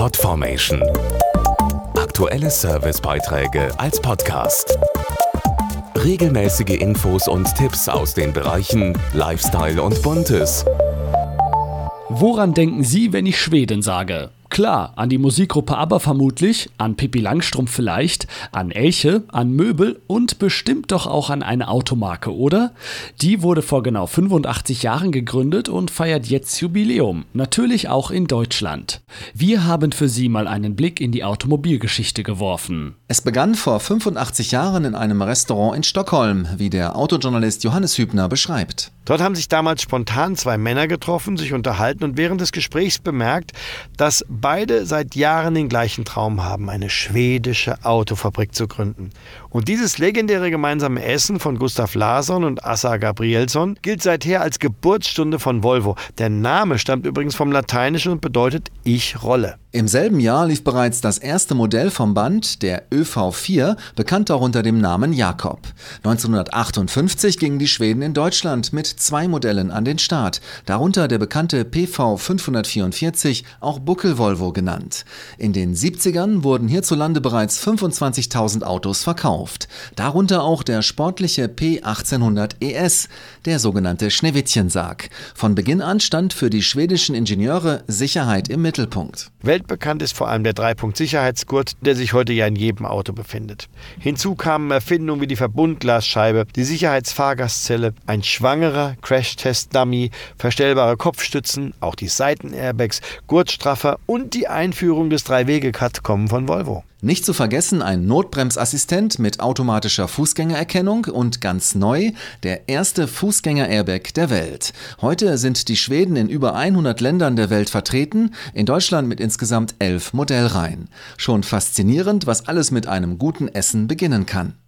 Podformation. Aktuelle Servicebeiträge als Podcast. Regelmäßige Infos und Tipps aus den Bereichen Lifestyle und Buntes. Woran denken Sie, wenn ich Schweden sage? Klar, an die Musikgruppe aber vermutlich, an Pippi Langstrumpf vielleicht, an Elche, an Möbel und bestimmt doch auch an eine Automarke, oder? Die wurde vor genau 85 Jahren gegründet und feiert jetzt Jubiläum, natürlich auch in Deutschland. Wir haben für Sie mal einen Blick in die Automobilgeschichte geworfen. Es begann vor 85 Jahren in einem Restaurant in Stockholm, wie der Autojournalist Johannes Hübner beschreibt. Dort haben sich damals spontan zwei Männer getroffen, sich unterhalten und während des Gesprächs bemerkt, dass beide seit Jahren den gleichen Traum haben, eine schwedische Autofabrik zu gründen. Und dieses legendäre gemeinsame Essen von Gustav Larsson und Assa Gabrielsson gilt seither als Geburtsstunde von Volvo. Der Name stammt übrigens vom Lateinischen und bedeutet Ich rolle. Im selben Jahr lief bereits das erste Modell vom Band, der ÖV4, bekannt auch unter dem Namen Jakob. 1958 gingen die Schweden in Deutschland mit zwei Modellen an den Start, darunter der bekannte PV 544, auch Buckel-Volvo genannt. In den 70ern wurden hierzulande bereits 25.000 Autos verkauft, darunter auch der sportliche P1800 ES, der sogenannte Schneewittchensarg. Von Beginn an stand für die schwedischen Ingenieure Sicherheit im Mittelpunkt. Weltbekannt ist vor allem der Dreipunkt-Sicherheitsgurt, der sich heute ja in jedem Auto befindet. Hinzu kamen Erfindungen wie die Verbundglasscheibe, die Sicherheitsfahrgastzelle, ein schwangerer Crash-Test-Dummy, verstellbare Kopfstützen, auch die Seitenairbags, Gurtstraffer und die Einführung des Drei-Wege-Cut kommen von Volvo. Nicht zu vergessen ein Notbremsassistent mit automatischer Fußgängererkennung und ganz neu der erste Fußgänger-Airbag der Welt. Heute sind die Schweden in über 100 Ländern der Welt vertreten, in Deutschland mit insgesamt elf Modellreihen. Schon faszinierend, was alles mit einem guten Essen beginnen kann.